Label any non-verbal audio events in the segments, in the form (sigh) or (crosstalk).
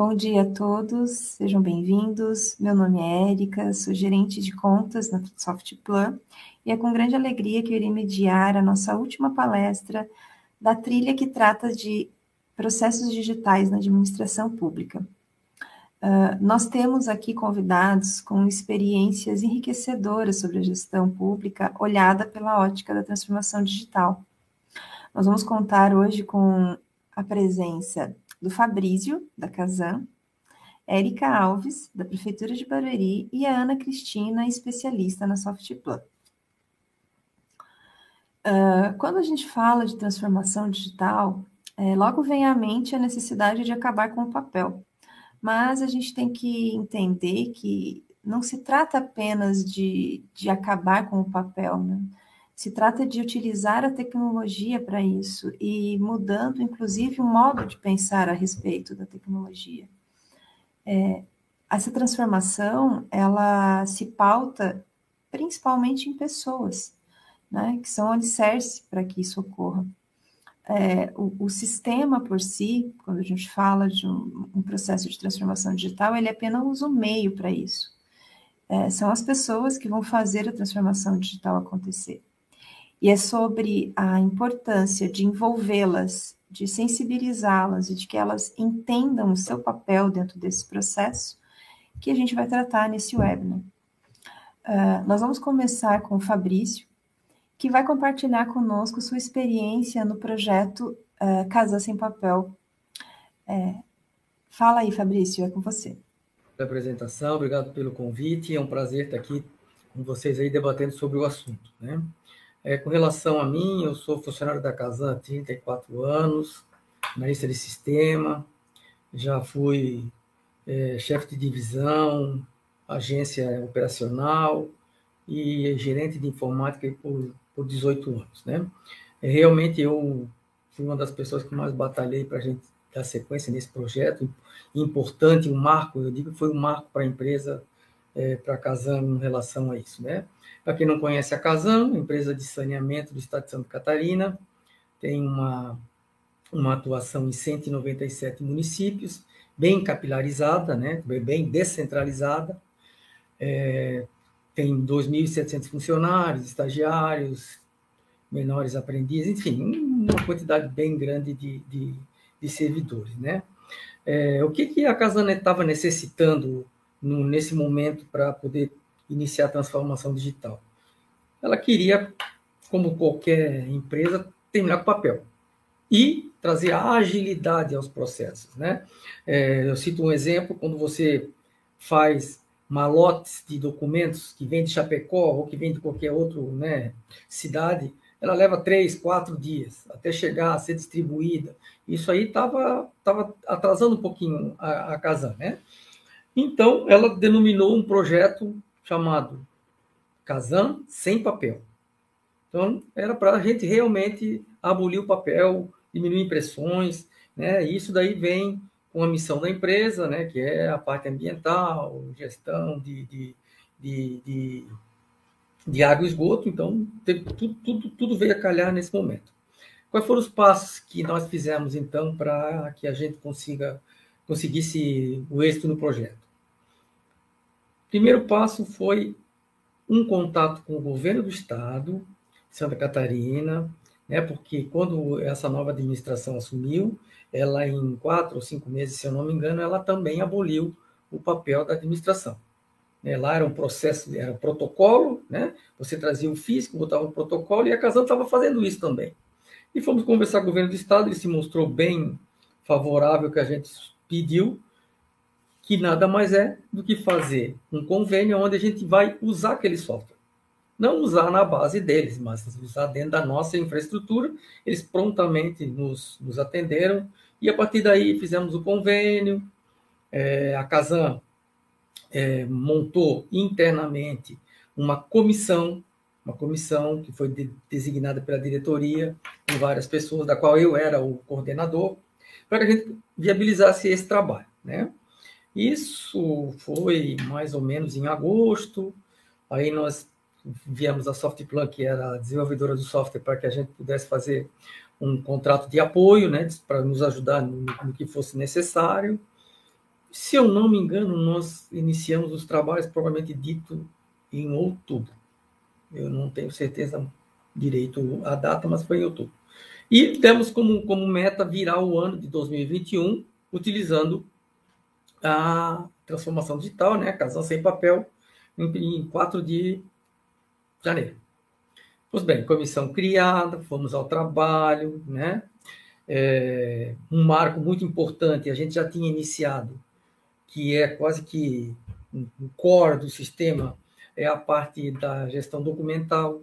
Bom dia a todos, sejam bem-vindos. Meu nome é Érica, sou gerente de contas na Softplan e é com grande alegria que eu irei mediar a nossa última palestra da trilha que trata de processos digitais na administração pública. Uh, nós temos aqui convidados com experiências enriquecedoras sobre a gestão pública olhada pela ótica da transformação digital. Nós vamos contar hoje com a presença do Fabrício, da Casan, Érica Alves, da Prefeitura de Barueri, e a Ana Cristina, especialista na Softplan. Uh, quando a gente fala de transformação digital, é, logo vem à mente a necessidade de acabar com o papel. Mas a gente tem que entender que não se trata apenas de, de acabar com o papel, né? Se trata de utilizar a tecnologia para isso e mudando, inclusive, o modo de pensar a respeito da tecnologia. É, essa transformação, ela se pauta principalmente em pessoas, né, que são alicerce para que isso ocorra. É, o, o, sistema por si, quando a gente fala de um, um, processo de transformação digital, ele apenas o meio para isso. É, são as pessoas que vão fazer a transformação digital acontecer e é sobre a importância de envolvê-las, de sensibilizá-las e de que elas entendam o seu papel dentro desse processo que a gente vai tratar nesse webinar. Uh, nós vamos começar com o Fabrício, que vai compartilhar conosco sua experiência no projeto uh, Casa Sem Papel. É, fala aí, Fabrício, é com você. Pela apresentação, obrigado pelo convite. É um prazer estar aqui com vocês aí debatendo sobre o assunto. Né? É, com relação a mim, eu sou funcionário da Casan há 34 anos, analista de sistema, já fui é, chefe de divisão, agência operacional e gerente de informática por, por 18 anos. Né? É, realmente eu fui uma das pessoas que mais batalhei para a gente dar sequência nesse projeto, importante, um marco, eu digo foi um marco para a empresa, é, para a Casan em relação a isso. Né? Para quem não conhece a Casam, empresa de saneamento do estado de Santa Catarina, tem uma, uma atuação em 197 municípios, bem capilarizada, né, bem descentralizada, é, tem 2.700 funcionários, estagiários, menores aprendizes, enfim, uma quantidade bem grande de, de, de servidores. Né? É, o que, que a Casanet estava necessitando nesse momento para poder iniciar a transformação digital. Ela queria, como qualquer empresa, terminar com papel e trazer agilidade aos processos. Né? É, eu cito um exemplo, quando você faz malotes de documentos que vem de Chapecó ou que vem de qualquer outra né, cidade, ela leva três, quatro dias até chegar a ser distribuída. Isso aí estava tava atrasando um pouquinho a, a casa, né? Então, ela denominou um projeto chamado Kazan sem papel. Então, era para a gente realmente abolir o papel, diminuir impressões, né? Isso daí vem com a missão da empresa, né? Que é a parte ambiental, gestão de, de, de, de, de água e esgoto. Então, teve, tudo, tudo, tudo veio a calhar nesse momento. Quais foram os passos que nós fizemos, então, para que a gente consiga conseguisse o êxito no projeto? Primeiro passo foi um contato com o governo do estado, Santa Catarina, né, porque quando essa nova administração assumiu, ela em quatro ou cinco meses, se eu não me engano, ela também aboliu o papel da administração. Né, lá era um processo, era um protocolo, né, você trazia o físico, botava o protocolo, e a Casal estava fazendo isso também. E fomos conversar com o governo do estado, ele se mostrou bem favorável que a gente pediu, que nada mais é do que fazer um convênio onde a gente vai usar aquele software. Não usar na base deles, mas usar dentro da nossa infraestrutura. Eles prontamente nos, nos atenderam e a partir daí fizemos o convênio. É, a Casan é, montou internamente uma comissão, uma comissão que foi de, designada pela diretoria, com várias pessoas, da qual eu era o coordenador, para que a gente viabilizasse esse trabalho. Né? Isso foi mais ou menos em agosto. Aí nós viemos a Softplan, que era a desenvolvedora do software, para que a gente pudesse fazer um contrato de apoio, né, para nos ajudar no, no, que fosse necessário. se eu não me engano, nós iniciamos os trabalhos, provavelmente dito, em outubro. Eu não tenho certeza direito a data, mas foi em outubro. E temos como, como meta virar o ano de 2021 utilizando a transformação digital, né? Casão sem papel, em, em 4 de janeiro. Pois bem, comissão criada, fomos ao trabalho, né? É, um marco muito importante, a gente já tinha iniciado, que é quase que um core do sistema, é a parte da gestão documental.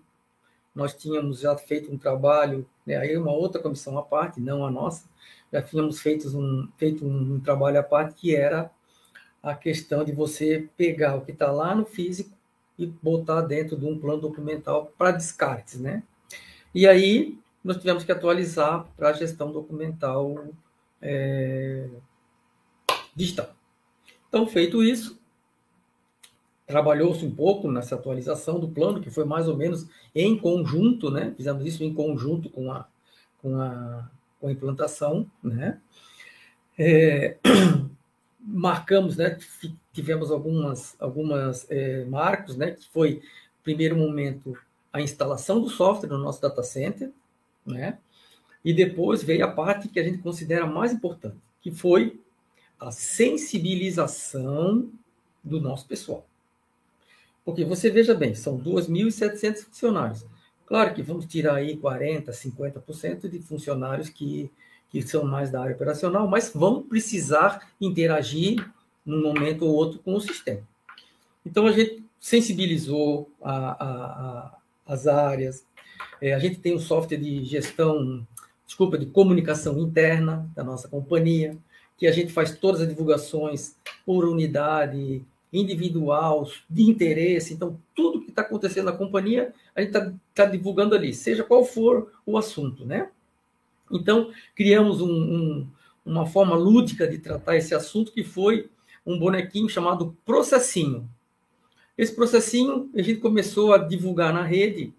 Nós tínhamos já feito um trabalho, né, aí uma outra comissão à parte, não a nossa, já tínhamos feito um, feito um trabalho à parte que era a questão de você pegar o que está lá no físico e botar dentro de um plano documental para descartes, né? E aí nós tivemos que atualizar para a gestão documental é, digital. Então, feito isso, trabalhou-se um pouco nessa atualização do plano, que foi mais ou menos em conjunto, né? Fizemos isso em conjunto com a, com a, com a implantação, né? É, (clears throat) marcamos, né? Tivemos algumas, algumas é, marcos, né? Que foi, primeiro momento, a instalação do software no nosso data center, né? E depois veio a parte que a gente considera mais importante, que foi a sensibilização do nosso pessoal. Porque você veja bem, são 2.700 funcionários. Claro que vamos tirar aí 40%, 50% de funcionários que que são mais da área operacional, mas vão precisar interagir num momento ou outro com o sistema. Então, a gente sensibilizou a, a, a, as áreas, é, a gente tem um software de gestão, desculpa, de comunicação interna da nossa companhia, que a gente faz todas as divulgações por unidade, individual, de interesse. Então, tudo que está acontecendo na companhia, a gente está tá divulgando ali, seja qual for o assunto, né? Então, criamos um, um, uma forma lúdica de tratar esse assunto, que foi um bonequinho chamado Processinho. Esse processinho a gente começou a divulgar na rede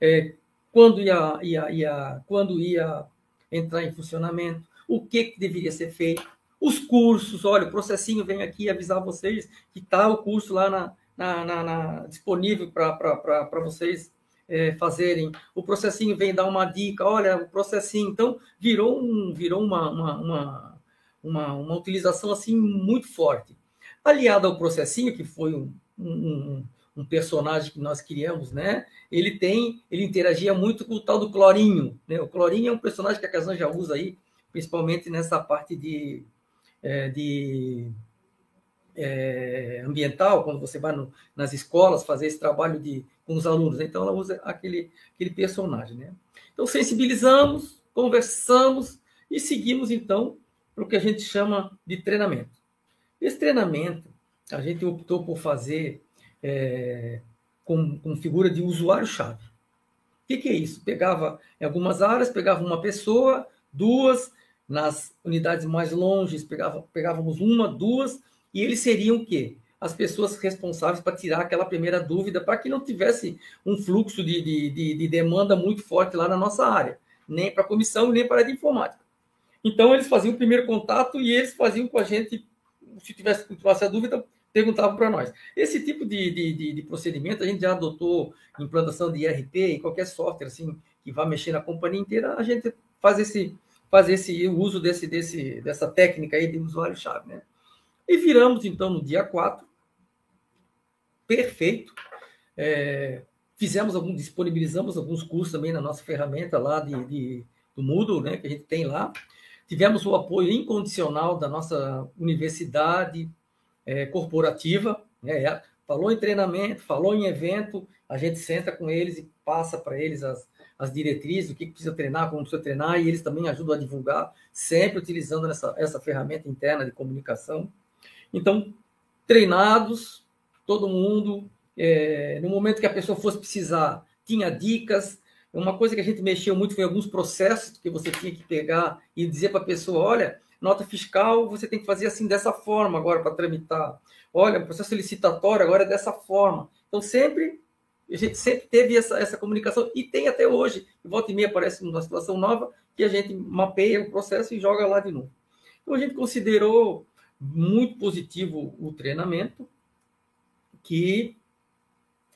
é, quando, ia, ia, ia, quando ia entrar em funcionamento, o que, que deveria ser feito, os cursos, olha, o processinho vem aqui avisar vocês que está o curso lá na, na, na, na disponível para vocês é, fazerem. O processinho vem dar uma dica, olha, o processinho. Então, virou, um, virou uma, uma, uma, uma, uma utilização assim muito forte. Aliado ao processinho, que foi um, um, um, personagem que nós criamos, né? Ele tem, ele interagia muito com o tal do Clorinho, né? O Clorinho é um personagem que a Kazan já usa aí, principalmente nessa parte de, é, de é, ambiental, quando você vai no, nas escolas fazer esse trabalho de, com os alunos. Então, ela usa aquele, aquele personagem. Né? Então, sensibilizamos, conversamos e seguimos, então, para o que a gente chama de treinamento. Esse treinamento, a gente optou por fazer é, com, com figura de usuário-chave. O que, que é isso? Pegava, em algumas áreas, pegava uma pessoa, duas, nas unidades mais longes, pegava, pegávamos uma, duas, e eles seriam o quê? As pessoas responsáveis para tirar aquela primeira dúvida, para que não tivesse um fluxo de, de, de, de demanda muito forte lá na nossa área, nem para a comissão, nem para a área de informática. Então, eles faziam o primeiro contato e eles faziam com a gente, se tivesse tivesse a dúvida, perguntavam para nós. Esse tipo de, de, de, procedimento a gente já adotou implantação de IRP, em qualquer software assim, que vá mexer na companhia inteira, a gente faz esse, faz esse uso desse, desse, dessa técnica aí de usuário-chave. Né? E viramos, então, no dia 4, perfeito. É, fizemos algum, disponibilizamos alguns cursos também na nossa ferramenta lá de, de, do Moodle, né, que a gente tem lá. Tivemos o apoio incondicional da nossa universidade é, corporativa, né, falou em treinamento, falou em evento, a gente senta com eles e passa para eles as, as diretrizes, o que precisa treinar, como precisa treinar, e eles também ajudam a divulgar, sempre utilizando essa, essa ferramenta interna de comunicação. Então, treinados, todo mundo, é, no momento que a pessoa fosse precisar, tinha dicas. Uma coisa que a gente mexeu muito foi alguns processos que você tinha que pegar e dizer para a pessoa: olha, nota fiscal você tem que fazer assim dessa forma agora para tramitar. Olha, processo licitatório agora é dessa forma. Então, sempre, a gente sempre teve essa, essa comunicação e tem até hoje. Volta e meia aparece uma situação nova que a gente mapeia o processo e joga lá de novo. Então, a gente considerou muito positivo o treinamento, que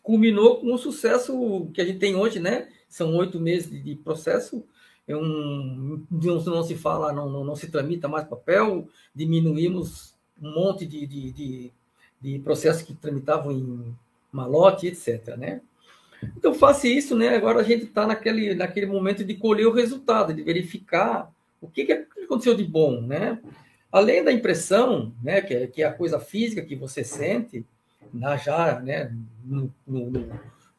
culminou com o sucesso que a gente tem hoje, né? São oito meses de, processo, é um, não, não, se fala, não, não, não, se tramita mais papel, diminuímos um monte de, de, de, de processos que tramitavam em malote, etc. Né? Então, faça isso, né? Agora a gente está naquele, naquele momento de colher o resultado, de verificar o que, que aconteceu de bom, né? Além da impressão, né, que é, que é a coisa física que você sente, na, já né, no, no,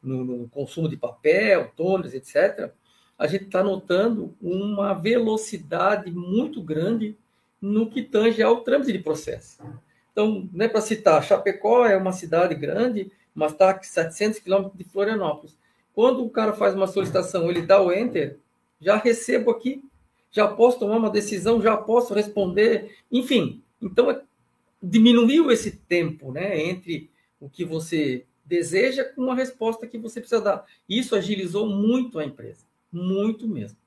no, no consumo de papel, tôneres, etc., a gente está notando uma velocidade muito grande no que tange ao trâmite de processo. Então, né, para citar, Chapecó é uma cidade grande, mas está a 700 quilômetros de Florianópolis. Quando o cara faz uma solicitação, ele dá o enter, já recebo aqui, já posso tomar uma decisão, já posso responder, enfim. Então, é, diminuiu esse tempo né, entre o que você deseja com a resposta que você precisa dar. Isso agilizou muito a empresa muito mesmo.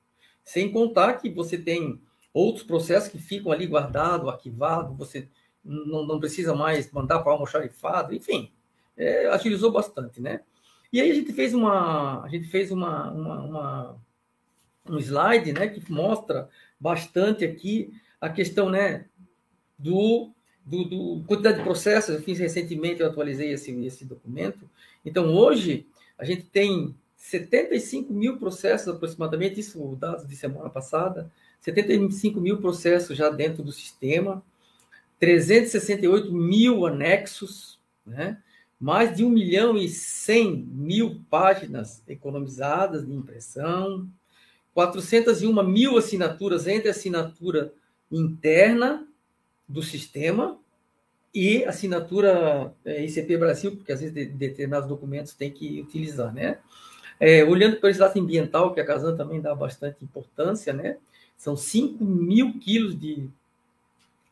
Sem contar que você tem outros processos que ficam ali guardados, arquivados, você não, não precisa mais mandar para almoxarifado, enfim, é, agilizou bastante, né? E aí a gente fez uma, a gente fez uma, uma, uma, um slide, né, que mostra bastante aqui a questão, né, do, do, do quantidade de processos. Eu fiz recentemente, eu atualizei esse, esse documento. Então hoje a gente tem 75 mil processos aproximadamente, isso dados de semana passada, 75 mil processos já dentro do sistema, 368 mil anexos, né? Mais de 1 milhão e 100 mil páginas economizadas de impressão, 401 mil assinaturas entre assinatura interna do sistema e assinatura é, ICP Brasil, porque às vezes determinados documentos tem que utilizar, né? É, olhando para esse lado ambiental, que a Casan também dá bastante importância, né? São 5 mil quilos de,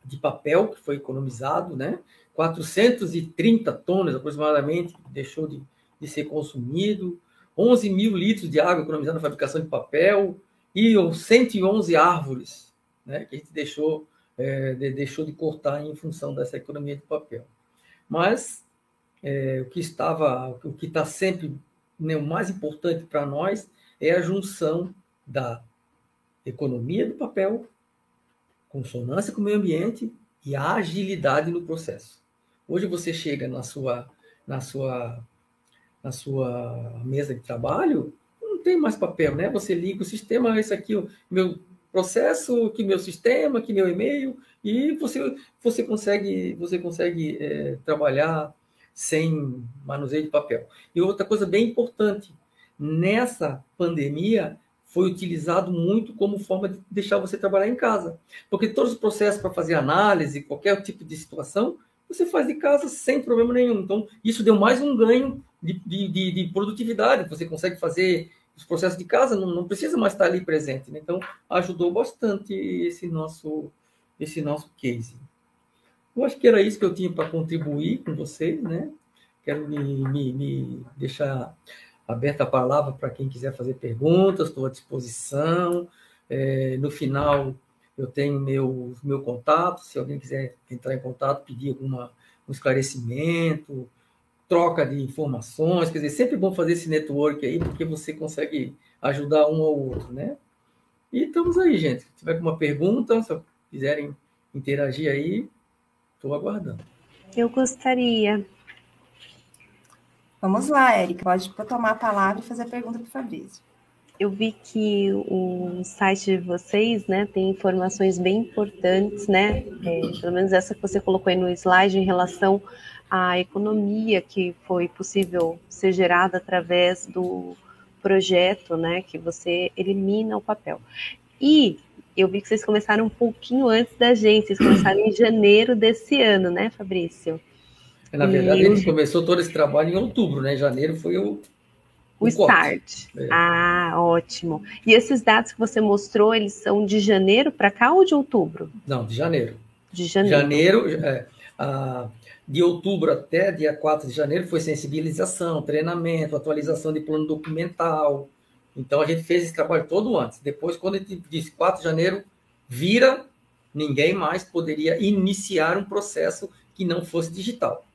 de papel que foi economizado, né? 430 tonas aproximadamente deixou de, de ser consumido, 11 mil litros de água economizada na fabricação de papel e 111 árvores, né? Que a gente deixou, é, de, deixou de cortar em função dessa economia de papel. Mas é, o que estava, o que está sempre né, o mais importante para nós é a junção da economia do papel, consonância com o meio ambiente e a agilidade no processo. Hoje você chega na sua na sua na sua mesa de trabalho, não tem mais papel, né? Você liga o sistema, esse aqui o meu processo, que meu sistema, que meu e-mail e você você consegue você consegue é, trabalhar sem manuseio de papel. E outra coisa bem importante, nessa pandemia foi utilizado muito como forma de deixar você trabalhar em casa. Porque todos os processos para fazer análise, qualquer tipo de situação, você faz de casa sem problema nenhum. Então, isso deu mais um ganho de, de, de produtividade. Você consegue fazer os processos de casa, não, não precisa mais estar ali presente. Né? Então, ajudou bastante esse nosso, esse nosso case. Eu acho que era isso que eu tinha para contribuir com vocês, né? Quero me, me, me deixar aberta a palavra para quem quiser fazer perguntas, estou à disposição. É, no final, eu tenho meu, meu contato, se alguém quiser entrar em contato, pedir alguma, um esclarecimento, troca de informações, quer dizer, sempre bom fazer esse network aí, porque você consegue ajudar um ao outro, né? E estamos aí, gente. Se tiver alguma pergunta, se quiserem interagir aí, Estou aguardando. Eu gostaria. Vamos lá, Érica. Pode tomar a palavra e fazer a pergunta para o Fabrício. Eu vi que o site de vocês né, tem informações bem importantes, né? É, pelo menos essa que você colocou aí no slide em relação à economia que foi possível ser gerada através do projeto, né? Que você elimina o papel. E eu vi que vocês começaram um pouquinho antes da gente, vocês começaram em janeiro desse ano, né, Fabrício? Na verdade, e... a gente começou todo esse trabalho em outubro, né? Janeiro foi o. O, o start. É. Ah, ótimo. E esses dados que você mostrou, eles são de janeiro para cá ou de outubro? Não, de janeiro. De janeiro. Janeiro, é, a, de outubro até dia 4 de janeiro foi sensibilização, treinamento, atualização de plano documental, então a gente fez esse trabalho todo antes. Depois, quando a gente disse 4 de janeiro, vira Ninguém mais poderia iniciar um processo que não fosse digital.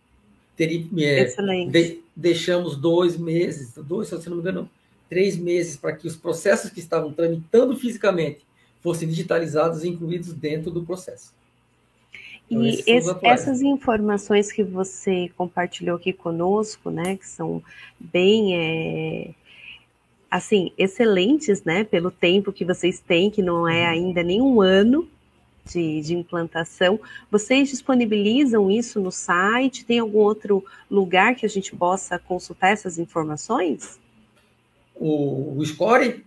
Teria, é, de, deixamos dois meses, dois, se não me engano, três meses para que os processos que estavam tramitando fisicamente fossem digitalizados e incluídos dentro do processo. Então, e esse, essas informações que você compartilhou aqui conosco, né, que são bem, é, assim, excelentes, né, pelo tempo que vocês têm, que não é uhum. ainda nem um ano de, de implantação, vocês disponibilizam isso no site? Tem algum outro lugar que a gente possa consultar essas informações? O, o Score?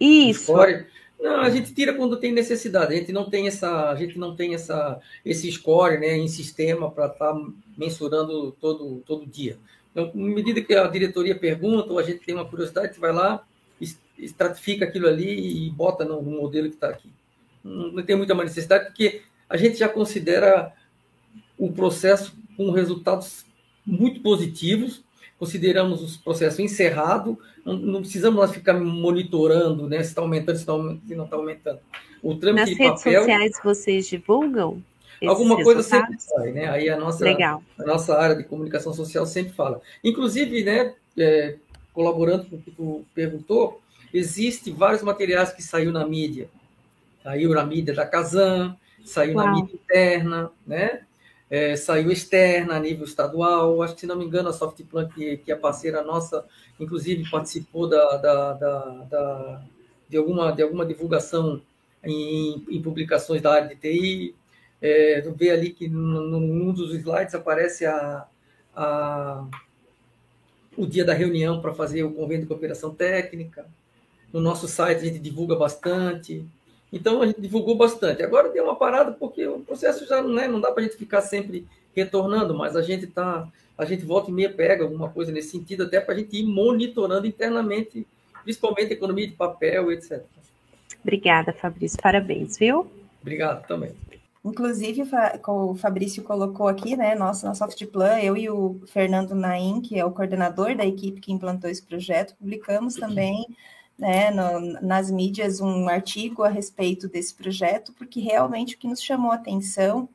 Isso. O score, não, a gente tira quando tem necessidade. A gente não tem essa, a gente não tem essa, esse score, né, em sistema para estar tá mensurando todo todo dia. Então, à medida que a diretoria pergunta ou a gente tem uma curiosidade, a gente vai lá, estratifica aquilo ali e bota no, no modelo que está aqui. Não, tem muita necessidade porque a gente já considera o processo com resultados muito positivos consideramos o processo encerrado, não, precisamos lá ficar monitorando né, se está aumentando, se, tá, se não está aumentando. O trâmite Nas redes papel, sociais vocês divulgam? Alguma coisa sempre sai, né? Aí a nossa, Legal. a nossa área de comunicação social sempre fala. Inclusive, né, é, colaborando com o que tu perguntou, existe vários materiais que saiu na mídia. Saiu na mídia da Casan, saiu Uau. na mídia interna, né? é, saiu externa a nível estadual. Acho que, se não me engano, a Softplan, que, que é parceira nossa, inclusive participou da, da, da, da de, alguma, de alguma divulgação em, em, publicações da área de TI. É, tu vê ali que num dos slides aparece a, a, o dia da reunião para fazer o convênio de cooperação técnica. No nosso site a gente divulga bastante. Então a gente divulgou bastante. Agora deu uma parada porque o processo já né, não dá para a gente ficar sempre retornando, mas a gente tá, a gente volta e meia pega alguma coisa nesse sentido, até para a gente ir monitorando internamente, principalmente a economia de papel, etc. Obrigada, Fabrício. Parabéns, viu? Obrigado também. Inclusive, o Fabrício colocou aqui, né, nosso, na Softplan, eu e o Fernando Naim, que é o coordenador da equipe que implantou esse projeto, publicamos também né, no, nas mídias um artigo a respeito desse projeto, porque realmente o que nos chamou a atenção,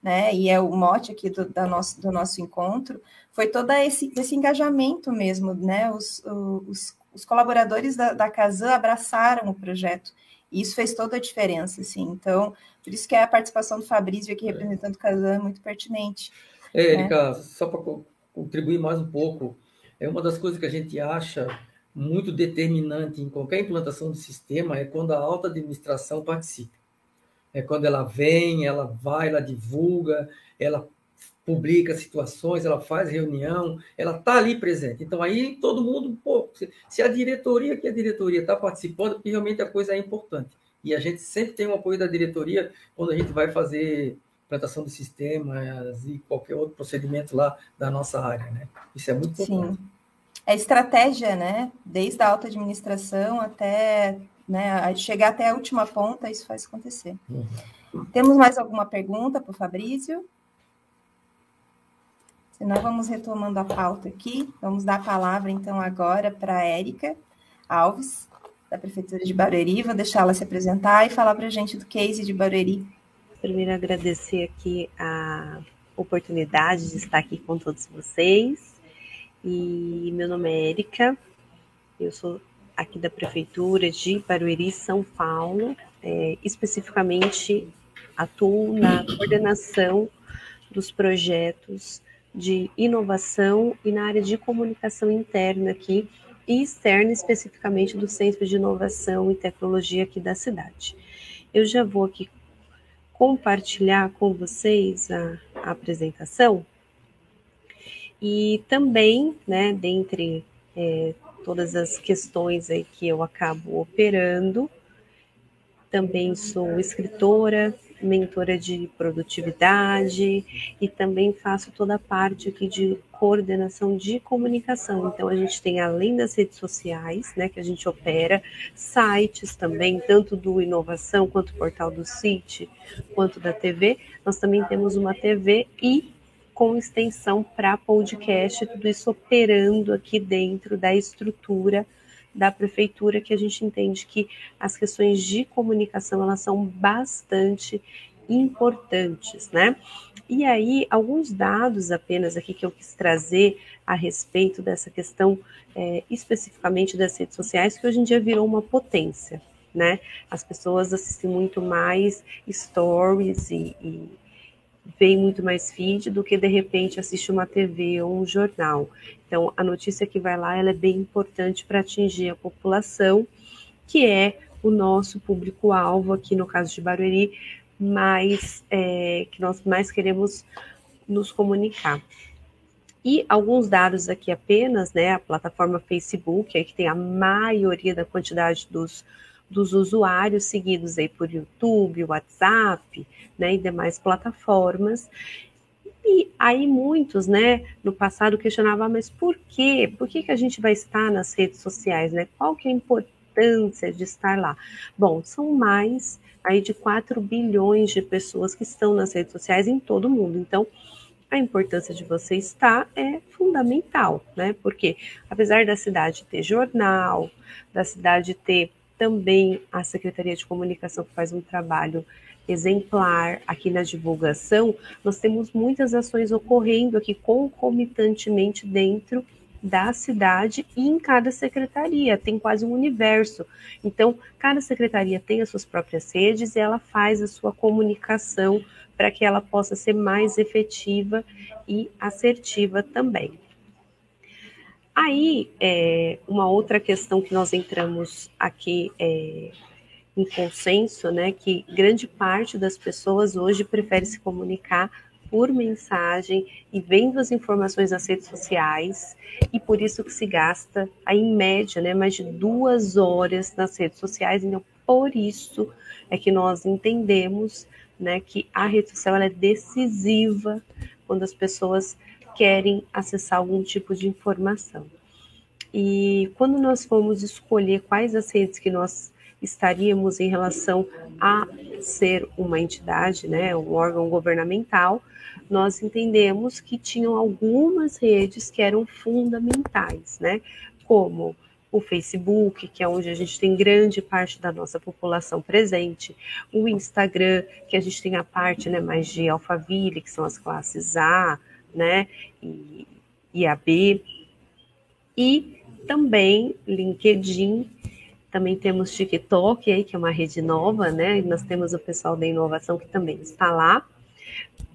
né, e é o mote aqui do, da nosso, do nosso encontro, foi todo esse, esse engajamento mesmo, né, os, os, os colaboradores da, da Casan abraçaram o projeto, e isso fez toda a diferença, assim, então, por isso que a participação do Fabrício aqui representando o Casan é muito pertinente. É, Erika, né? só para contribuir mais um pouco, é uma das coisas que a gente acha muito determinante em qualquer implantação de sistema é quando a alta administração participa. É quando ela vem, ela vai, ela divulga, ela publica situações, ela faz reunião, ela está ali presente. Então aí todo mundo, pô, se a diretoria, que a diretoria está participando, realmente a coisa é importante. E a gente sempre tem o apoio da diretoria quando a gente vai fazer implantação de sistemas e qualquer outro procedimento lá da nossa área, né? Isso é muito importante. Sim é estratégia, né? Desde a alta administração até né, chegar até a última ponta, isso faz acontecer. Uhum. Temos mais alguma pergunta para o Fabrício? Senão vamos retomando a pauta aqui. Vamos dar a palavra, então, agora para a Érica Alves, da Prefeitura de Barueri. Vou deixá-la se apresentar e falar para a gente do case de Barueri. Primeiro, agradecer aqui a oportunidade de estar aqui com todos vocês e meu nome é Érica, eu sou aqui da Prefeitura de Barueri, São Paulo, é, especificamente atuo na coordenação dos projetos de inovação e na área de comunicação interna aqui e externa, especificamente do Centro de Inovação e Tecnologia aqui da cidade. Eu já vou aqui compartilhar com vocês a, a apresentação e também, né, dentre é, todas as questões aí que eu acabo operando, também sou escritora, mentora de produtividade e também faço toda a parte aqui de coordenação de comunicação. Então a gente tem além das redes sociais, né, que a gente opera, sites também, tanto do inovação quanto o portal do CIT, quanto da TV. Nós também temos uma TV e com extensão para podcast, tudo isso operando aqui dentro da estrutura da prefeitura, que a gente entende que as questões de comunicação elas são bastante importantes, né? E aí, alguns dados apenas aqui que eu quis trazer a respeito dessa questão, é, especificamente das redes sociais, que hoje em dia virou uma potência, né? As pessoas assistem muito mais stories e, e veem muito mais feed do que de repente assiste uma TV ou um jornal. Então, a notícia que vai lá ela é bem importante para atingir a população, que é o nosso público-alvo aqui no caso de Barueri, mais é, que nós mais queremos nos comunicar. E alguns dados aqui apenas, né? A plataforma Facebook, aí que tem a maioria da quantidade dos, dos usuários seguidos aí por YouTube, WhatsApp, né? E demais plataformas. E aí muitos, né, no passado questionavam, mas por quê? Por que, que a gente vai estar nas redes sociais, né? Qual que é a importância de estar lá? Bom, são mais aí de 4 bilhões de pessoas que estão nas redes sociais em todo o mundo. Então, a importância de você estar é fundamental, né? Porque apesar da cidade ter jornal, da cidade ter também a Secretaria de Comunicação que faz um trabalho exemplar aqui na divulgação, nós temos muitas ações ocorrendo aqui concomitantemente dentro da cidade e em cada secretaria, tem quase um universo. Então, cada secretaria tem as suas próprias redes e ela faz a sua comunicação para que ela possa ser mais efetiva e assertiva também. Aí, é, uma outra questão que nós entramos aqui é, em consenso, né, que grande parte das pessoas hoje prefere se comunicar por mensagem e vendo as informações nas redes sociais, e por isso que se gasta, aí, em média, né, mais de duas horas nas redes sociais. Então, por isso é que nós entendemos né, que a rede social é decisiva quando as pessoas querem acessar algum tipo de informação. E quando nós fomos escolher quais as redes que nós estaríamos em relação a ser uma entidade, né, um órgão governamental, nós entendemos que tinham algumas redes que eram fundamentais, né? Como o Facebook, que é onde a gente tem grande parte da nossa população presente, o Instagram, que a gente tem a parte né, mais de Alphaville, que são as classes A, né, e, e a B, e também LinkedIn, também temos TikTok, aí, que é uma rede nova, né, e nós temos o pessoal da inovação que também está lá,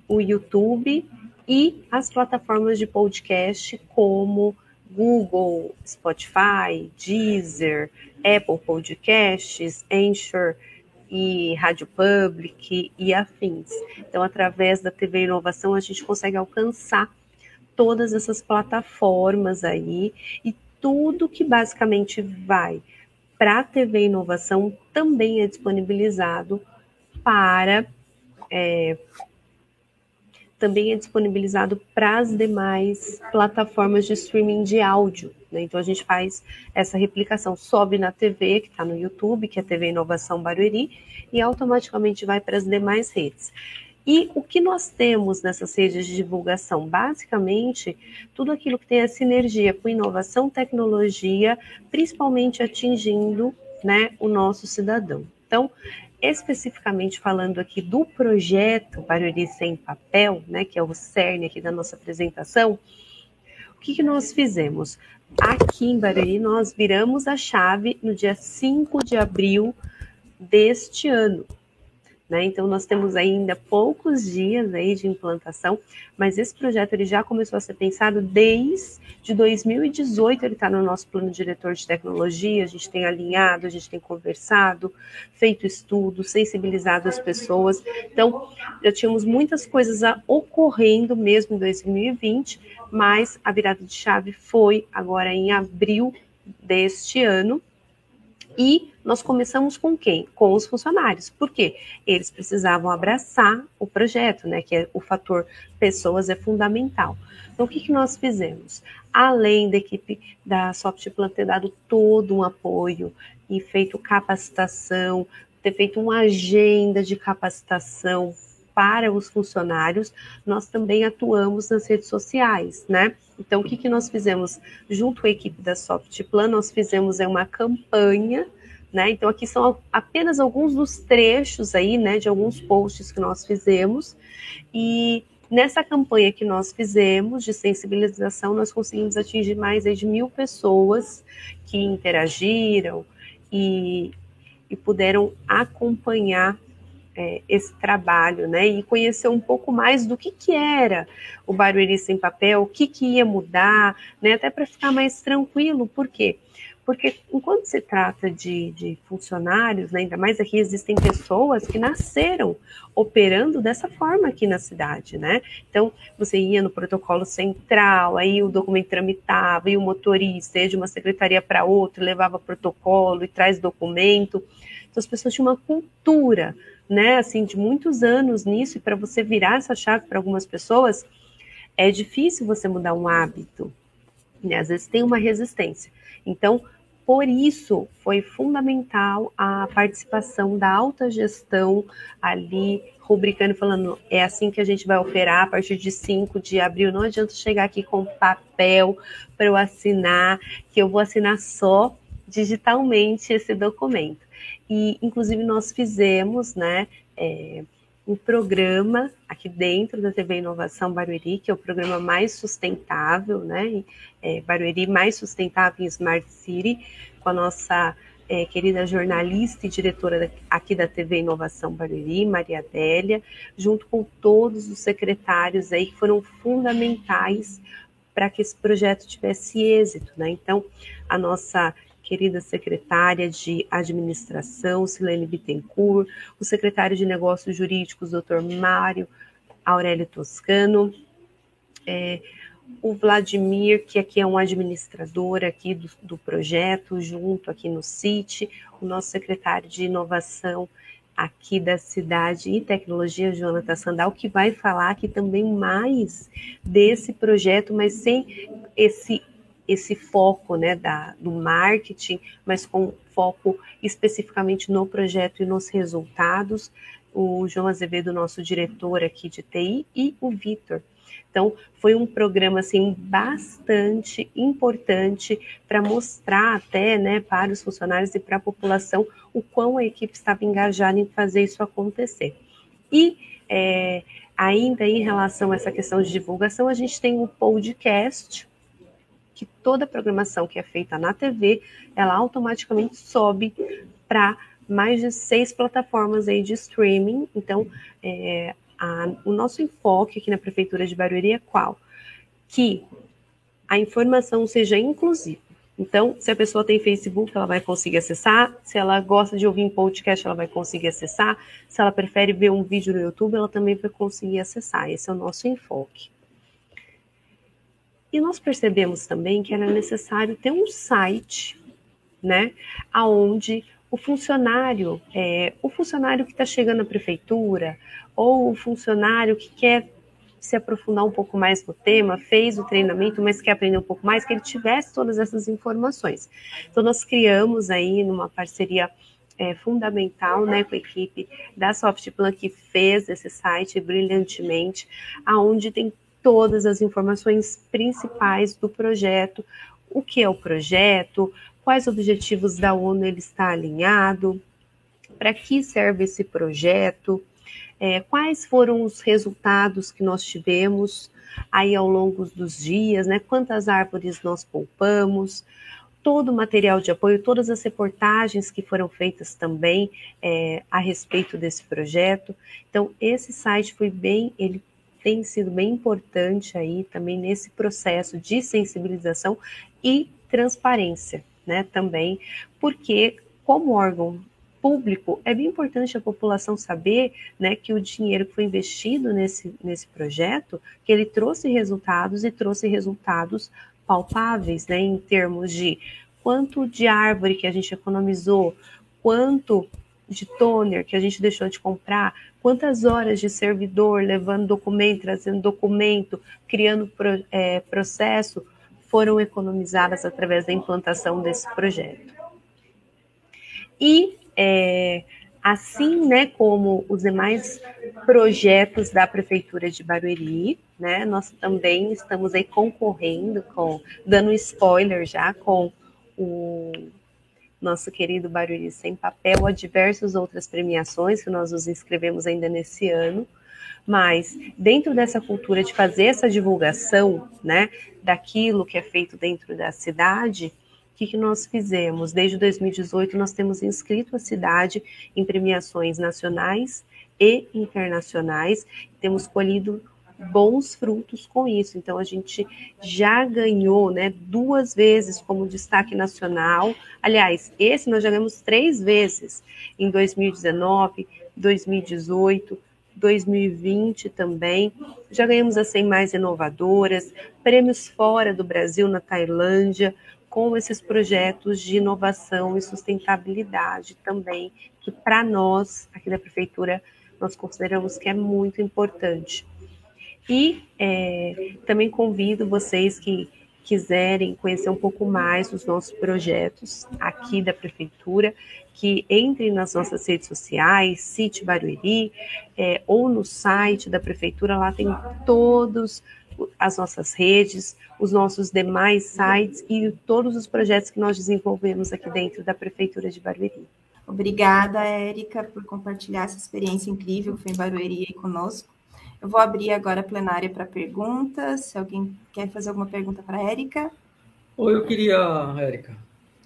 o YouTube e as plataformas de podcast como Google, Spotify, Deezer, Apple Podcasts, Anchor e Rádio Public e afins. Então, através da TV Inovação, a gente consegue alcançar todas essas plataformas aí e tudo que basicamente vai para a TV Inovação também é disponibilizado para é, também é disponibilizado para as demais plataformas de streaming de áudio. Né? Então a gente faz essa replicação, sobe na TV, que está no YouTube, que é a TV Inovação Barueri, e automaticamente vai para as demais redes. E o que nós temos nessas redes de divulgação? Basicamente, tudo aquilo que tem a sinergia com inovação, tecnologia, principalmente atingindo né, o nosso cidadão. Então, especificamente falando aqui do projeto Barueri Sem Papel, né, que é o cerne aqui da nossa apresentação, o que, que nós fizemos? Aqui em Barueri, nós viramos a chave no dia 5 de abril deste ano. Né? Então, nós temos ainda poucos dias aí de implantação, mas esse projeto ele já começou a ser pensado desde 2018, ele está no nosso plano diretor de tecnologia, a gente tem alinhado, a gente tem conversado, feito estudos, sensibilizado as pessoas. Então, já tínhamos muitas coisas ocorrendo mesmo em 2020, mas a virada de chave foi agora em abril deste ano, e nós começamos com quem? Com os funcionários. Por quê? Eles precisavam abraçar o projeto, né? Que é o fator pessoas é fundamental. Então, o que, que nós fizemos? Além da equipe da Softplan ter dado todo um apoio e feito capacitação, ter feito uma agenda de capacitação para os funcionários, nós também atuamos nas redes sociais, né? Então, o que, que nós fizemos? Junto à equipe da Softplan, nós fizemos é, uma campanha né? Então aqui são apenas alguns dos trechos aí, né, de alguns posts que nós fizemos e nessa campanha que nós fizemos de sensibilização nós conseguimos atingir mais de mil pessoas que interagiram e, e puderam acompanhar é, esse trabalho, né, e conhecer um pouco mais do que, que era o Barueri sem papel, o que, que ia mudar, né, até para ficar mais tranquilo, por quê? Porque enquanto se trata de, de funcionários, né, ainda mais aqui existem pessoas que nasceram operando dessa forma aqui na cidade, né? Então, você ia no protocolo central, aí o documento tramitava, e o motorista ia de uma secretaria para outra, levava protocolo e traz documento. Então, as pessoas tinham uma cultura, né, assim, de muitos anos nisso, e para você virar essa chave para algumas pessoas, é difícil você mudar um hábito, né? Às vezes tem uma resistência. Então, por isso, foi fundamental a participação da alta gestão ali, rubricando, falando, é assim que a gente vai operar a partir de 5 de abril. Não adianta chegar aqui com papel para eu assinar, que eu vou assinar só digitalmente esse documento. E, inclusive, nós fizemos, né, é, um programa aqui dentro da TV Inovação Barueri, que é o programa mais sustentável, né? É, Barueri mais sustentável em Smart City, com a nossa é, querida jornalista e diretora aqui da TV Inovação Barueri, Maria Adélia, junto com todos os secretários aí que foram fundamentais para que esse projeto tivesse êxito, né? Então, a nossa querida secretária de Administração, Silene Bittencourt, o secretário de Negócios Jurídicos, doutor Mário Aurélio Toscano, é, o Vladimir, que aqui é um administrador aqui do, do projeto, junto aqui no CIT, o nosso secretário de Inovação aqui da cidade e tecnologia, Jonathan Sandal, que vai falar aqui também mais desse projeto, mas sem esse esse foco né, da, do marketing, mas com foco especificamente no projeto e nos resultados. O João Azevedo, nosso diretor aqui de TI, e o Vitor. Então, foi um programa assim bastante importante para mostrar até, né, para os funcionários e para a população o quão a equipe estava engajada em fazer isso acontecer. E é, ainda em relação a essa questão de divulgação, a gente tem um podcast que toda a programação que é feita na TV, ela automaticamente sobe para mais de seis plataformas aí de streaming. Então, é, a, o nosso enfoque aqui na Prefeitura de Barueri é qual? Que a informação seja inclusiva. Então, se a pessoa tem Facebook, ela vai conseguir acessar. Se ela gosta de ouvir em podcast, ela vai conseguir acessar. Se ela prefere ver um vídeo no YouTube, ela também vai conseguir acessar. Esse é o nosso enfoque. E nós percebemos também que era necessário ter um site, né, aonde o funcionário, é, o funcionário que está chegando à prefeitura, ou o funcionário que quer se aprofundar um pouco mais no tema, fez o treinamento, mas quer aprender um pouco mais, que ele tivesse todas essas informações. Então, nós criamos aí, numa parceria é, fundamental né, com a equipe da Softplan, que fez esse site brilhantemente, aonde tem todas as informações principais do projeto, o que é o projeto, quais objetivos da ONU ele está alinhado, para que serve esse projeto, é, quais foram os resultados que nós tivemos aí ao longo dos dias, né? Quantas árvores nós poupamos, todo o material de apoio, todas as reportagens que foram feitas também é, a respeito desse projeto. Então, esse site foi bem, ele tem sido bem importante aí também nesse processo de sensibilização e transparência, né, também, porque como órgão público, é bem importante a população saber, né, que o dinheiro que foi investido nesse, nesse projeto, que ele trouxe resultados e trouxe resultados palpáveis, né, em termos de quanto de árvore que a gente economizou, quanto de toner que a gente deixou de comprar, quantas horas de servidor levando documento, trazendo documento, criando pro, é, processo foram economizadas através da implantação desse projeto. E é, assim, né, como os demais projetos da prefeitura de Barueri, né, nós também estamos aí concorrendo com, dando spoiler já com o nosso querido Barueri Sem Papel, a diversas outras premiações que nós nos inscrevemos ainda nesse ano. Mas dentro dessa cultura de fazer essa divulgação, né, daquilo que é feito dentro da cidade, o que, que nós fizemos? Desde 2018 nós temos inscrito a cidade em premiações nacionais e internacionais, temos colhido bons frutos com isso. Então a gente já ganhou, né, duas vezes como destaque nacional. Aliás, esse nós já ganhamos três vezes em 2019, 2018, 2020 também. Já ganhamos as 100 mais inovadoras, prêmios fora do Brasil, na Tailândia, com esses projetos de inovação e sustentabilidade também, que para nós, aqui da Prefeitura, nós consideramos que é muito importante. E é, também convido vocês que quiserem conhecer um pouco mais dos nossos projetos aqui da Prefeitura, que entrem nas nossas redes sociais, Cite Barueri, é, ou no site da Prefeitura, lá tem todos as nossas redes, os nossos demais sites e todos os projetos que nós desenvolvemos aqui dentro da Prefeitura de Barueri. Obrigada, Érica, por compartilhar essa experiência incrível que foi em Barueri conosco. Eu vou abrir agora a plenária para perguntas. Se alguém quer fazer alguma pergunta para a Érica. Ou eu queria, Érica.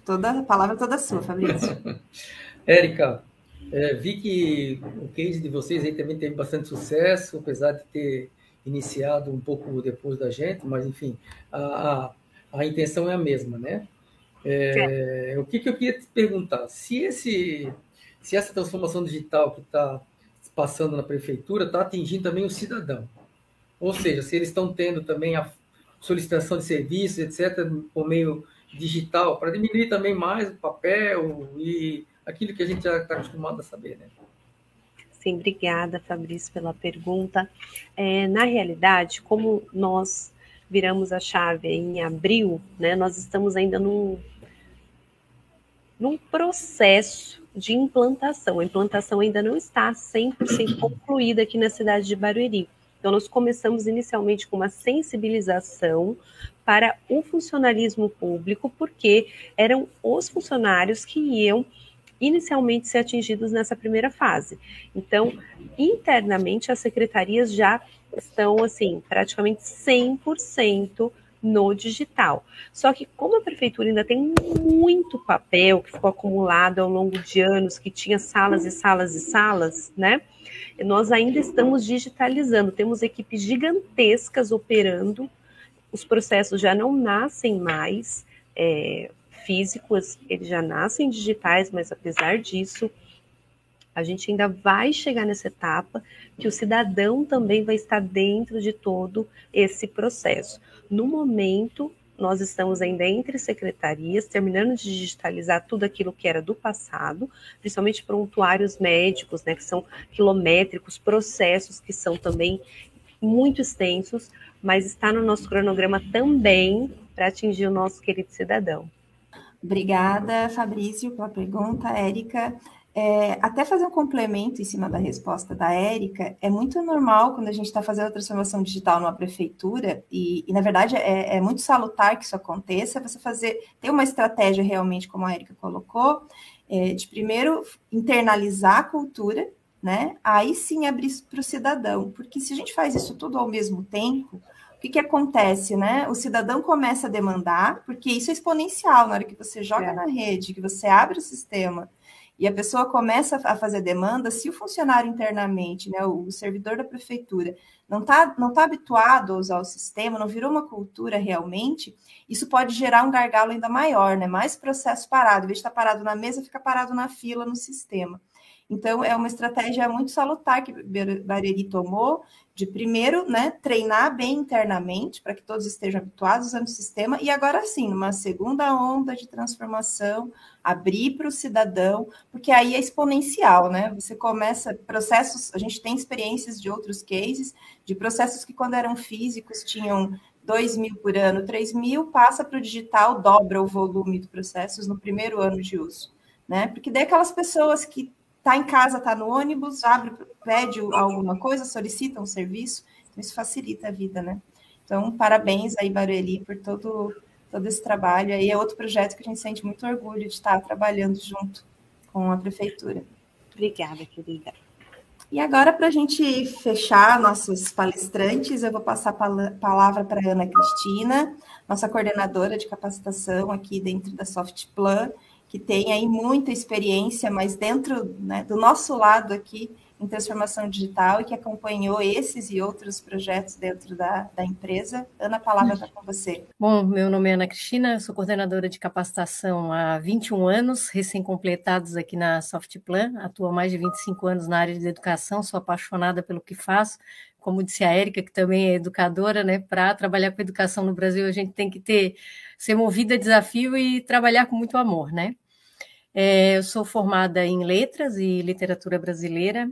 Toda a palavra toda sua, Fabrício. (laughs) Érica, é, vi que o case de vocês aí também teve bastante sucesso, apesar de ter iniciado um pouco depois da gente, mas enfim, a, a, a intenção é a mesma, né? É, o que, que eu queria te perguntar? Se, esse, se essa transformação digital que está passando na prefeitura está atingindo também o cidadão. Ou seja, se eles estão tendo também a solicitação de serviços, etc., por meio digital, para diminuir também mais o papel e aquilo que a gente já está acostumado a saber, né? Sim, obrigada, Fabrício, pela pergunta. É, na realidade, como nós viramos a chave em abril, né, nós estamos ainda num, num processo de implantação. A implantação ainda não está 100% concluída aqui na cidade de Barueri. Então, nós começamos inicialmente com uma sensibilização para o funcionalismo público, porque eram os funcionários que iam inicialmente ser atingidos nessa primeira fase. Então, internamente, as secretarias já estão, assim, praticamente 100% no digital. Só que como a prefeitura ainda tem muito papel que ficou acumulado ao longo de anos, que tinha salas e salas e salas, né? Nós ainda estamos digitalizando, temos equipes gigantescas operando, os processos já não nascem mais é, físicos, eles já nascem digitais, mas apesar disso, a gente ainda vai chegar nessa etapa que o cidadão também vai estar dentro de todo esse processo. No momento, nós estamos ainda entre secretarias, terminando de digitalizar tudo aquilo que era do passado, principalmente prontuários médicos, né, que são quilométricos, processos que são também muito extensos, mas está no nosso cronograma também para atingir o nosso querido cidadão. Obrigada, Fabrício, pela pergunta. Érica, é, até fazer um complemento em cima da resposta da Érica, é muito normal quando a gente está fazendo a transformação digital numa prefeitura, e, e na verdade é, é, muito salutar que isso aconteça, você fazer, ter uma estratégia realmente, como a Érica colocou, é, de primeiro internalizar a cultura, né? Aí sim abrir para o cidadão, porque se a gente faz isso tudo ao mesmo tempo, o que, que acontece, né? O cidadão começa a demandar, porque isso é exponencial, na hora que você joga é. na rede, que você abre o sistema e a pessoa começa a fazer demanda, se o funcionário internamente, né, o servidor da prefeitura, não está não tá habituado a usar o sistema, não virou uma cultura realmente, isso pode gerar um gargalo ainda maior, né? Mais processo parado, em vez de estar parado na mesa, fica parado na fila no sistema. Então, é uma estratégia muito salutar que Barueri tomou, de primeiro, né, treinar bem internamente, para que todos estejam habituados usando o sistema, e agora sim, numa segunda onda de transformação, abrir para o cidadão, porque aí é exponencial, né? Você começa processos, a gente tem experiências de outros cases, de processos que quando eram físicos tinham 2 mil por ano, 3 mil, passa para o digital, dobra o volume de processos no primeiro ano de uso, né? Porque daí aquelas pessoas que Está em casa, está no ônibus, abre, pede alguma coisa, solicita um serviço, então isso facilita a vida, né? Então, parabéns aí, Barueri, por todo todo esse trabalho. Aí é outro projeto que a gente sente muito orgulho de estar trabalhando junto com a prefeitura. Obrigada, querida. E agora, para a gente fechar nossos palestrantes, eu vou passar a palavra para a Ana Cristina, nossa coordenadora de capacitação aqui dentro da Softplan, que tem aí muita experiência, mas dentro né, do nosso lado aqui, em transformação digital e que acompanhou esses e outros projetos dentro da, da empresa. Ana, a palavra está com você. Bom, meu nome é Ana Cristina, sou coordenadora de capacitação há 21 anos, recém-completados aqui na Softplan, atuo há mais de 25 anos na área de educação, sou apaixonada pelo que faço, como disse a Érica, que também é educadora, né? Para trabalhar com educação no Brasil, a gente tem que ter ser movida a desafio e trabalhar com muito amor, né? É, eu sou formada em letras e literatura brasileira,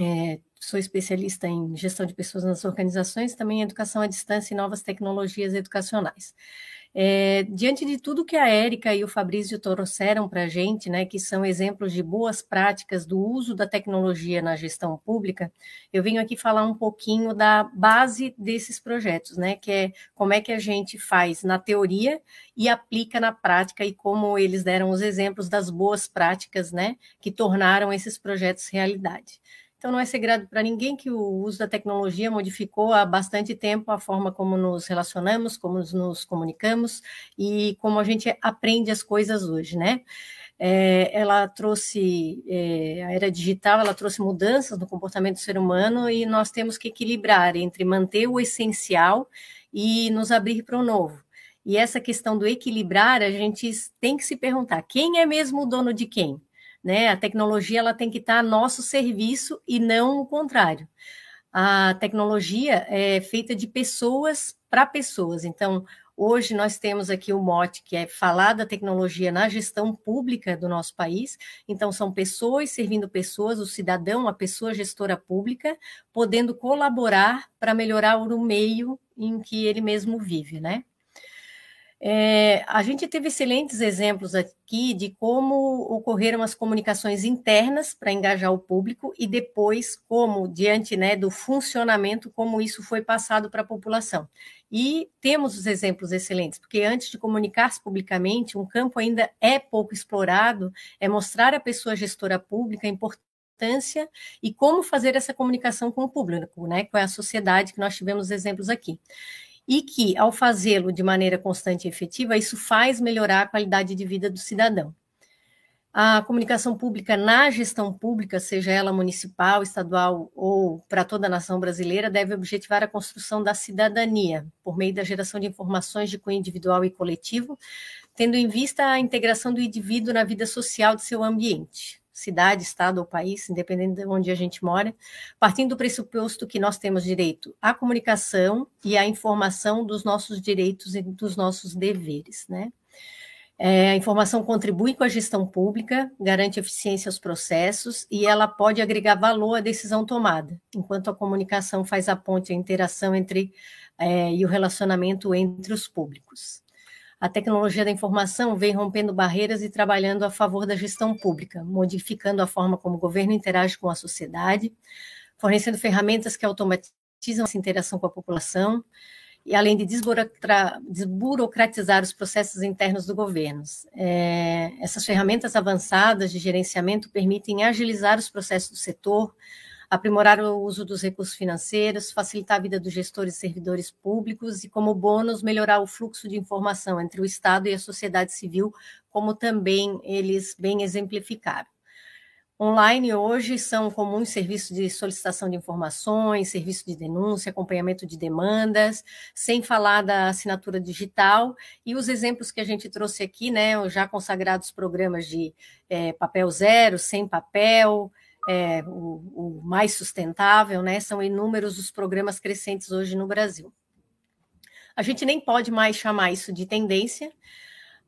é, sou especialista em gestão de pessoas nas organizações, também em educação à distância e novas tecnologias educacionais. É, diante de tudo que a Érica e o Fabrício trouxeram para a gente, né, que são exemplos de boas práticas do uso da tecnologia na gestão pública, eu venho aqui falar um pouquinho da base desses projetos, né, que é como é que a gente faz na teoria e aplica na prática e como eles deram os exemplos das boas práticas, né, que tornaram esses projetos realidade. Então, não é segredo para ninguém que o uso da tecnologia modificou há bastante tempo a forma como nos relacionamos, como nos comunicamos e como a gente aprende as coisas hoje, né? É, ela trouxe, é, a era digital, ela trouxe mudanças no comportamento do ser humano e nós temos que equilibrar entre manter o essencial e nos abrir para o novo. E essa questão do equilibrar, a gente tem que se perguntar: quem é mesmo o dono de quem? Né? A tecnologia ela tem que estar a nosso serviço e não o contrário. A tecnologia é feita de pessoas para pessoas. Então, hoje nós temos aqui o mote que é falar da tecnologia na gestão pública do nosso país. Então, são pessoas servindo pessoas, o cidadão, a pessoa gestora pública, podendo colaborar para melhorar o meio em que ele mesmo vive, né? É, a gente teve excelentes exemplos aqui de como ocorreram as comunicações internas para engajar o público e depois como, diante né, do funcionamento, como isso foi passado para a população. E temos os exemplos excelentes, porque antes de comunicar-se publicamente, um campo ainda é pouco explorado, é mostrar à pessoa gestora pública a importância e como fazer essa comunicação com o público, né, com a sociedade, que nós tivemos exemplos aqui e que, ao fazê-lo de maneira constante e efetiva, isso faz melhorar a qualidade de vida do cidadão. A comunicação pública na gestão pública, seja ela municipal, estadual ou para toda a nação brasileira, deve objetivar a construção da cidadania, por meio da geração de informações de cunho individual e coletivo, tendo em vista a integração do indivíduo na vida social de seu ambiente cidade, estado ou país, independente de onde a gente mora, partindo do pressuposto que nós temos direito à comunicação e à informação dos nossos direitos e dos nossos deveres, né? É, a informação contribui com a gestão pública, garante eficiência aos processos e ela pode agregar valor à decisão tomada, enquanto a comunicação faz a ponte, a interação entre é, e o relacionamento entre os públicos. A tecnologia da informação vem rompendo barreiras e trabalhando a favor da gestão pública, modificando a forma como o governo interage com a sociedade, fornecendo ferramentas que automatizam essa interação com a população, e além de desburocratizar os processos internos do governo. É, essas ferramentas avançadas de gerenciamento permitem agilizar os processos do setor, aprimorar o uso dos recursos financeiros, facilitar a vida dos gestores e servidores públicos e, como bônus, melhorar o fluxo de informação entre o Estado e a sociedade civil, como também eles bem exemplificaram. Online hoje são comuns serviços de solicitação de informações, serviço de denúncia, acompanhamento de demandas, sem falar da assinatura digital e os exemplos que a gente trouxe aqui, né, os já consagrados programas de é, papel zero, sem papel, é, o, o, mais sustentável, né? São inúmeros os programas crescentes hoje no Brasil. A gente nem pode mais chamar isso de tendência,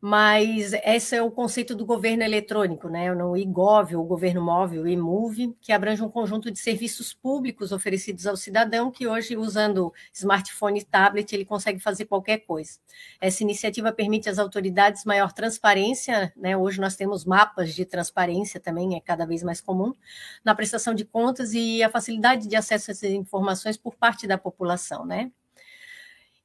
mas esse é o conceito do governo eletrônico, né? No IGOV, o governo móvel, o IMOVE, que abrange um conjunto de serviços públicos oferecidos ao cidadão, que hoje, usando smartphone e tablet, ele consegue fazer qualquer coisa. Essa iniciativa permite às autoridades maior transparência, né? Hoje nós temos mapas de transparência também, é cada vez mais comum, na prestação de contas e a facilidade de acesso a essas informações por parte da população, né?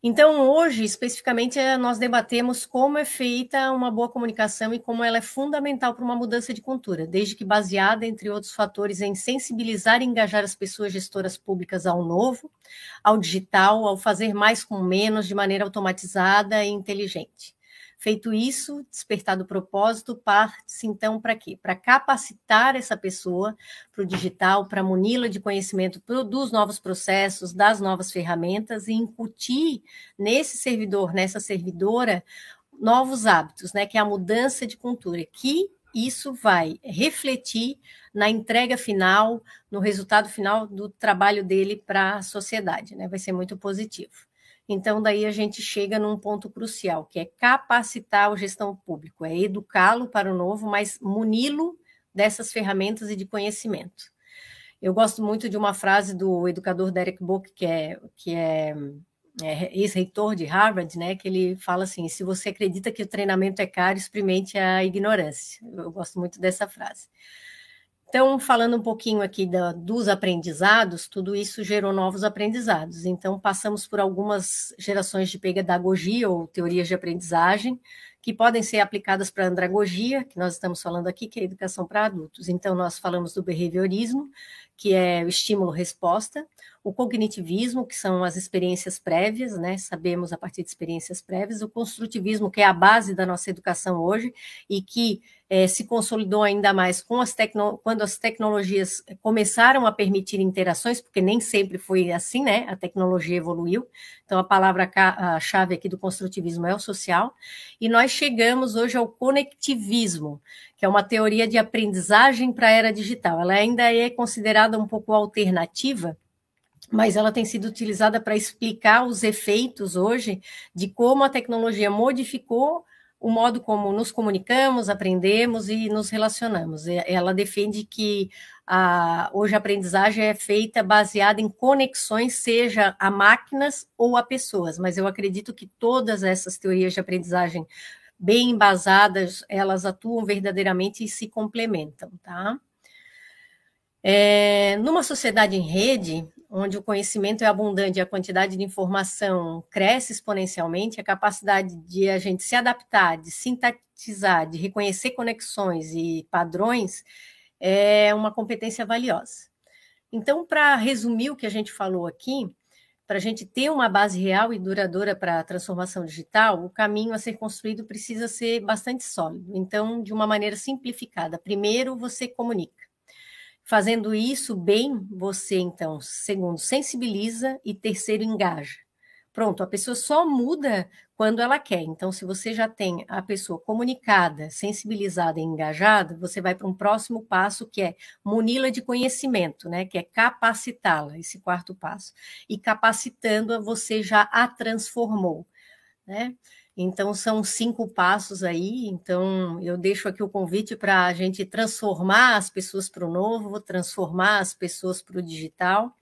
Então, hoje, especificamente, eh, nós debatemos como é feita uma boa comunicação e como ela é fundamental para uma mudança de cultura, desde que baseada, entre outros fatores, em sensibilizar e engajar as pessoas gestoras públicas ao novo, ao digital, ao fazer mais com menos, de maneira automatizada e inteligente. Feito isso, despertado o propósito, parte-se então para quê? Para capacitar essa pessoa para o digital, para muni-la de conhecimento dos novos processos, das novas ferramentas e incutir nesse servidor, nessa servidora, novos hábitos, né? Que é a mudança de cultura, que isso vai refletir na entrega final, no resultado final do trabalho dele para a sociedade, né? Vai ser muito positivo. Então, daí a gente chega num ponto crucial, que é capacitar o gestão público, é educá-lo para o novo, mas muni-lo dessas ferramentas e de conhecimento. Eu gosto muito de uma frase do educador Derek Book, que é, que é, é ex-reitor de Harvard, né, que ele fala assim: se você acredita que o treinamento é caro, experimente a ignorância. Eu gosto muito dessa frase. Então, falando um pouquinho aqui da, dos aprendizados, tudo isso gerou novos aprendizados. Então, passamos por algumas gerações de pedagogia ou teorias de aprendizagem, que podem ser aplicadas para a andragogia, que nós estamos falando aqui, que é a educação para adultos. Então, nós falamos do behaviorismo, que é o estímulo-resposta, o cognitivismo, que são as experiências prévias, né? Sabemos a partir de experiências prévias, o construtivismo, que é a base da nossa educação hoje e que é, se consolidou ainda mais com as tecno, quando as tecnologias começaram a permitir interações, porque nem sempre foi assim, né? A tecnologia evoluiu. Então, a palavra-chave aqui do construtivismo é o social. E nós chegamos hoje ao conectivismo, que é uma teoria de aprendizagem para a era digital. Ela ainda é considerada um pouco alternativa, mas ela tem sido utilizada para explicar os efeitos hoje de como a tecnologia modificou o modo como nos comunicamos, aprendemos e nos relacionamos. Ela defende que a, hoje a aprendizagem é feita baseada em conexões, seja a máquinas ou a pessoas, mas eu acredito que todas essas teorias de aprendizagem bem embasadas, elas atuam verdadeiramente e se complementam, tá? É, numa sociedade em rede, onde o conhecimento é abundante e a quantidade de informação cresce exponencialmente, a capacidade de a gente se adaptar, de sintetizar, de reconhecer conexões e padrões é uma competência valiosa. Então, para resumir o que a gente falou aqui, para a gente ter uma base real e duradoura para a transformação digital, o caminho a ser construído precisa ser bastante sólido. Então, de uma maneira simplificada, primeiro você comunica. Fazendo isso bem, você então, segundo, sensibiliza e terceiro, engaja. Pronto, a pessoa só muda quando ela quer. Então, se você já tem a pessoa comunicada, sensibilizada e engajada, você vai para um próximo passo que é muni-la de conhecimento, né? Que é capacitá-la, esse quarto passo. E capacitando-a, você já a transformou, né? Então, são cinco passos aí. Então, eu deixo aqui o convite para a gente transformar as pessoas para o novo, transformar as pessoas para o digital.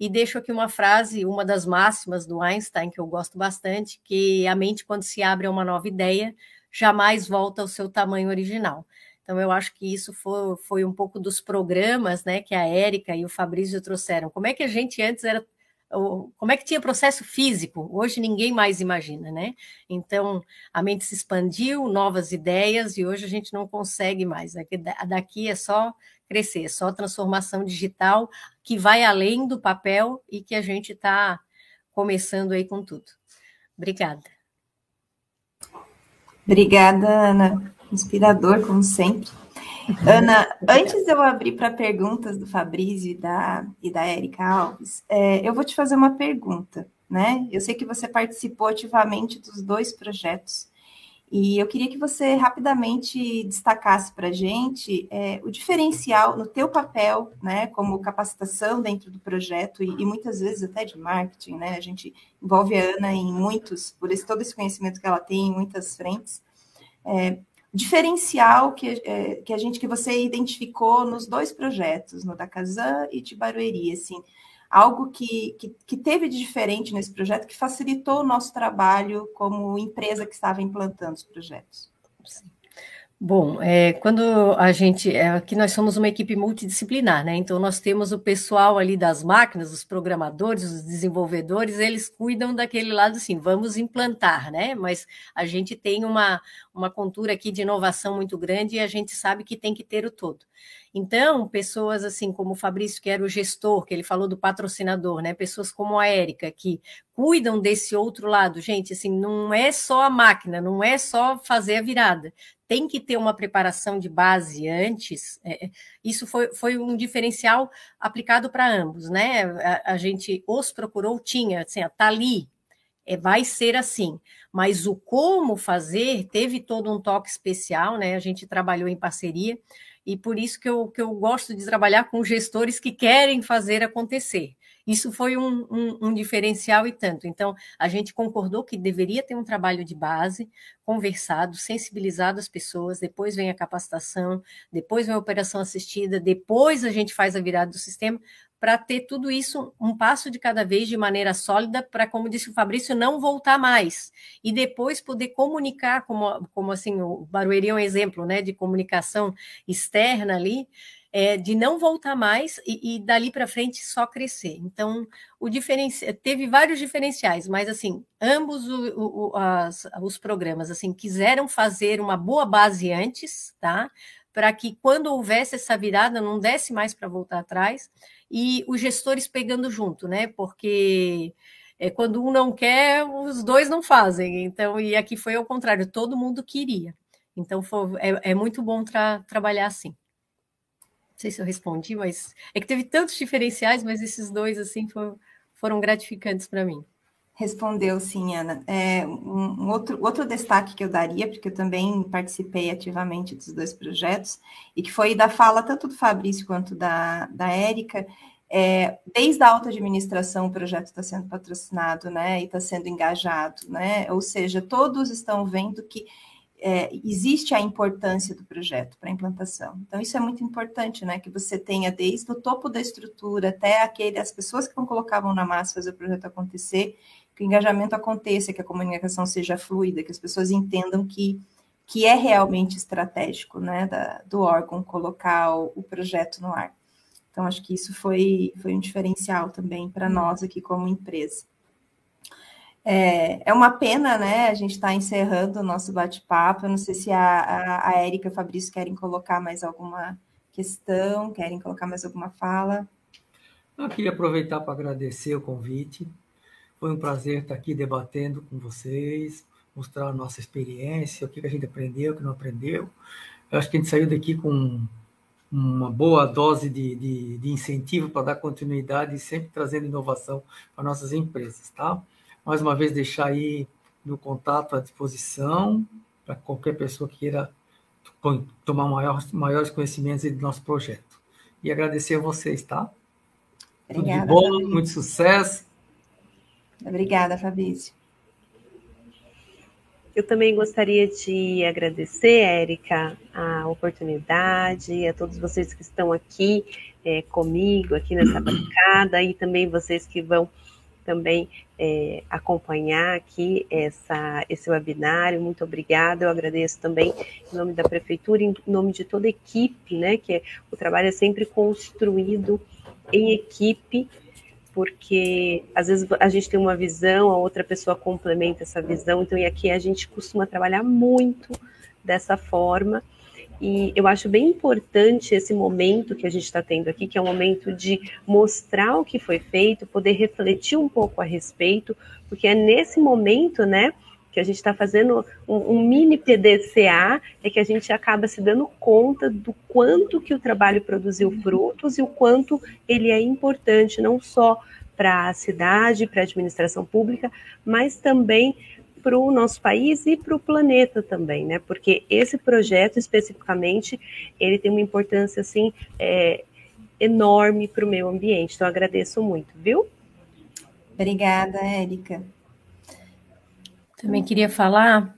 E deixo aqui uma frase, uma das máximas do Einstein, que eu gosto bastante, que a mente, quando se abre a uma nova ideia, jamais volta ao seu tamanho original. Então, eu acho que isso foi, foi um pouco dos programas né, que a Érica e o Fabrício trouxeram. Como é que a gente antes era como é que tinha processo físico? Hoje ninguém mais imagina, né? Então a mente se expandiu, novas ideias, e hoje a gente não consegue mais. Daqui é só crescer, é só transformação digital que vai além do papel e que a gente está começando aí com tudo. Obrigada. Obrigada, Ana. Inspirador, como sempre. Ana, antes de eu abrir para perguntas do Fabrício e da, e da Erika Alves, é, eu vou te fazer uma pergunta, né? Eu sei que você participou ativamente dos dois projetos e eu queria que você rapidamente destacasse para a gente é, o diferencial no teu papel, né, como capacitação dentro do projeto e, e, muitas vezes até de marketing, né? A gente envolve a Ana em muitos, por esse, todo esse conhecimento que ela tem em muitas frentes. É, diferencial que, é, que a gente que você identificou nos dois projetos, no da Kazan e de Barueri, assim, algo que, que, que, teve de diferente nesse projeto que facilitou o nosso trabalho como empresa que estava implantando os projetos. Sim. Bom, é, quando a gente. É, aqui nós somos uma equipe multidisciplinar, né? Então, nós temos o pessoal ali das máquinas, os programadores, os desenvolvedores, eles cuidam daquele lado assim, vamos implantar, né? Mas a gente tem uma, uma cultura aqui de inovação muito grande e a gente sabe que tem que ter o todo. Então, pessoas assim como o Fabrício, que era o gestor, que ele falou do patrocinador, né? Pessoas como a Érica, que cuidam desse outro lado. Gente, assim, não é só a máquina, não é só fazer a virada tem que ter uma preparação de base antes. É, isso foi, foi um diferencial aplicado para ambos, né? A, a, gente os procurou, tinha, assim, tá ali, é, vai ser assim. Mas o como fazer teve todo um toque especial, né? A gente trabalhou em parceria, e por isso que eu, que eu gosto de trabalhar com gestores que querem fazer acontecer. Isso foi um, um, um, diferencial e tanto. Então, a gente concordou que deveria ter um trabalho de base, conversado, sensibilizado as pessoas, depois vem a capacitação, depois vem a operação assistida, depois a gente faz a virada do sistema, para ter tudo isso um passo de cada vez de maneira sólida, para, como disse o Fabrício, não voltar mais. E depois poder comunicar, como, como assim, o Barueri é um exemplo né, de comunicação externa ali, é, de não voltar mais e, e dali para frente só crescer. Então, o teve vários diferenciais, mas assim, ambos o, o, as, os programas assim quiseram fazer uma boa base antes, tá? Para que quando houvesse essa virada não desse mais para voltar atrás e os gestores pegando junto, né? Porque é, quando um não quer, os dois não fazem. Então, e aqui foi ao contrário, todo mundo queria. Então, foi, é, é muito bom tra trabalhar assim. Não sei se eu respondi, mas é que teve tantos diferenciais, mas esses dois assim foram, foram gratificantes para mim. Respondeu sim, Ana. É, um outro, outro destaque que eu daria, porque eu também participei ativamente dos dois projetos, e que foi da fala tanto do Fabrício quanto da, da Érica, é, desde a alta administração o projeto está sendo patrocinado, né, e está sendo engajado, né, ou seja, todos estão vendo que é, existe a importância do projeto para a implantação. Então, isso é muito importante, né? Que você tenha desde o topo da estrutura até aquele, as pessoas que vão colocar a mão na massa fazer o projeto acontecer, que o engajamento aconteça, que a comunicação seja fluida, que as pessoas entendam que, que é realmente estratégico, né? Da, do órgão colocar o, o projeto no ar. Então, acho que isso foi, foi um diferencial também para nós aqui como empresa. É, é uma pena, né? A gente está encerrando o nosso bate-papo. Eu não sei se a, a, a Érica e o Fabrício querem colocar mais alguma questão, querem colocar mais alguma fala. Eu queria aproveitar para agradecer o convite. Foi um prazer estar aqui debatendo com vocês, mostrar a nossa experiência, o que a gente aprendeu, o que não aprendeu. Eu acho que a gente saiu daqui com uma boa dose de, de, de incentivo para dar continuidade e sempre trazendo inovação para nossas empresas, tá? mais uma vez deixar aí meu contato à disposição para qualquer pessoa que queira tomar maior, maiores conhecimentos do nosso projeto. E agradecer a vocês, tá? Obrigada, Tudo de bom, muito sucesso. Obrigada, Fabrício. Eu também gostaria de agradecer, Érica, a oportunidade, a todos vocês que estão aqui é, comigo, aqui nessa bancada, e também vocês que vão também é, acompanhar aqui essa, esse webinário. Muito obrigada. Eu agradeço também em nome da Prefeitura, em nome de toda a equipe, né? Que é, o trabalho é sempre construído em equipe, porque às vezes a gente tem uma visão, a outra pessoa complementa essa visão, então e aqui a gente costuma trabalhar muito dessa forma. E eu acho bem importante esse momento que a gente está tendo aqui, que é um momento de mostrar o que foi feito, poder refletir um pouco a respeito, porque é nesse momento, né, que a gente está fazendo um, um, mini PDCA, é que a gente acaba se dando conta do quanto que o trabalho produziu frutos e o quanto ele é importante, não só para a cidade, para a administração pública, mas também para o nosso país e para o planeta também, né? Porque esse projeto especificamente ele tem uma importância assim é, enorme para o meio ambiente. Então agradeço muito, viu? Obrigada, Érica. Também queria falar.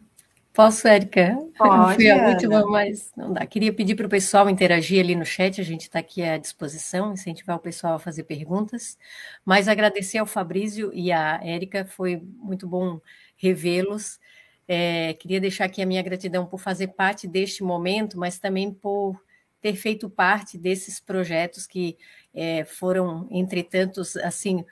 Posso, Érica? (laughs) Pode, Fui a última, mas não dá. Queria pedir para o pessoal interagir ali no chat, a gente está aqui à disposição, incentivar o pessoal a fazer perguntas. Mas agradecer ao Fabrício e à Érica, foi muito bom revê-los. É, queria deixar aqui a minha gratidão por fazer parte deste momento, mas também por ter feito parte desses projetos que é, foram, entre tantos, assim,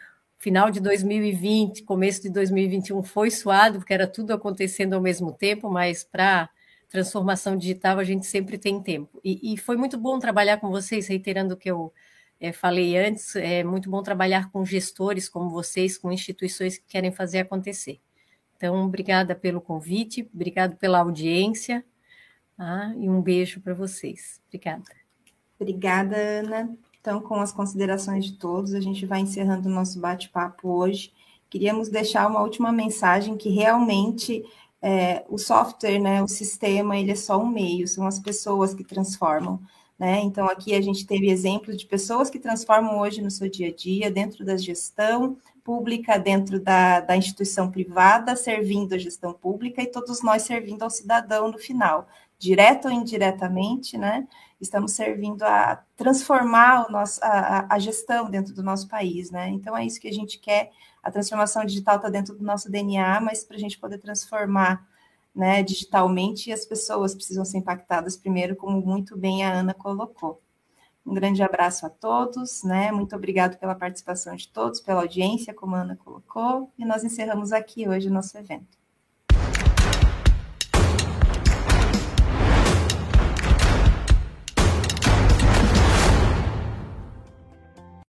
final de 2020, começo de 2021 foi suado, porque era tudo acontecendo ao mesmo tempo, mas para transformação digital a gente sempre tem tempo. E, e, foi muito bom trabalhar com vocês, reiterando o que eu é, falei antes, é muito bom trabalhar com gestores como vocês, com instituições que querem fazer acontecer. Então, obrigada pelo convite, obrigado pela audiência, tá? e um beijo para vocês. Obrigada. Obrigada, Ana. Então, com as considerações de todos, a gente vai encerrando o nosso bate-papo hoje. Queríamos deixar uma última mensagem que realmente é, o software, né, o sistema, ele é só um meio, são as pessoas que transformam. Né? Então, aqui a gente teve exemplos de pessoas que transformam hoje no seu dia a dia, dentro da gestão pública, dentro da, da instituição privada, servindo a gestão pública e todos nós servindo ao cidadão no final, direto ou indiretamente, né? Estamos servindo a transformar nosso, a, a gestão dentro do nosso país, né? Então, é isso que a gente quer. A transformação digital está dentro do nosso DNA, mas para a gente poder transformar né, digitalmente, as pessoas precisam ser impactadas primeiro, como muito bem a Ana colocou. Um grande abraço a todos, né? Muito obrigado pela participação de todos, pela audiência, como a Ana colocou, e nós encerramos aqui hoje o nosso evento.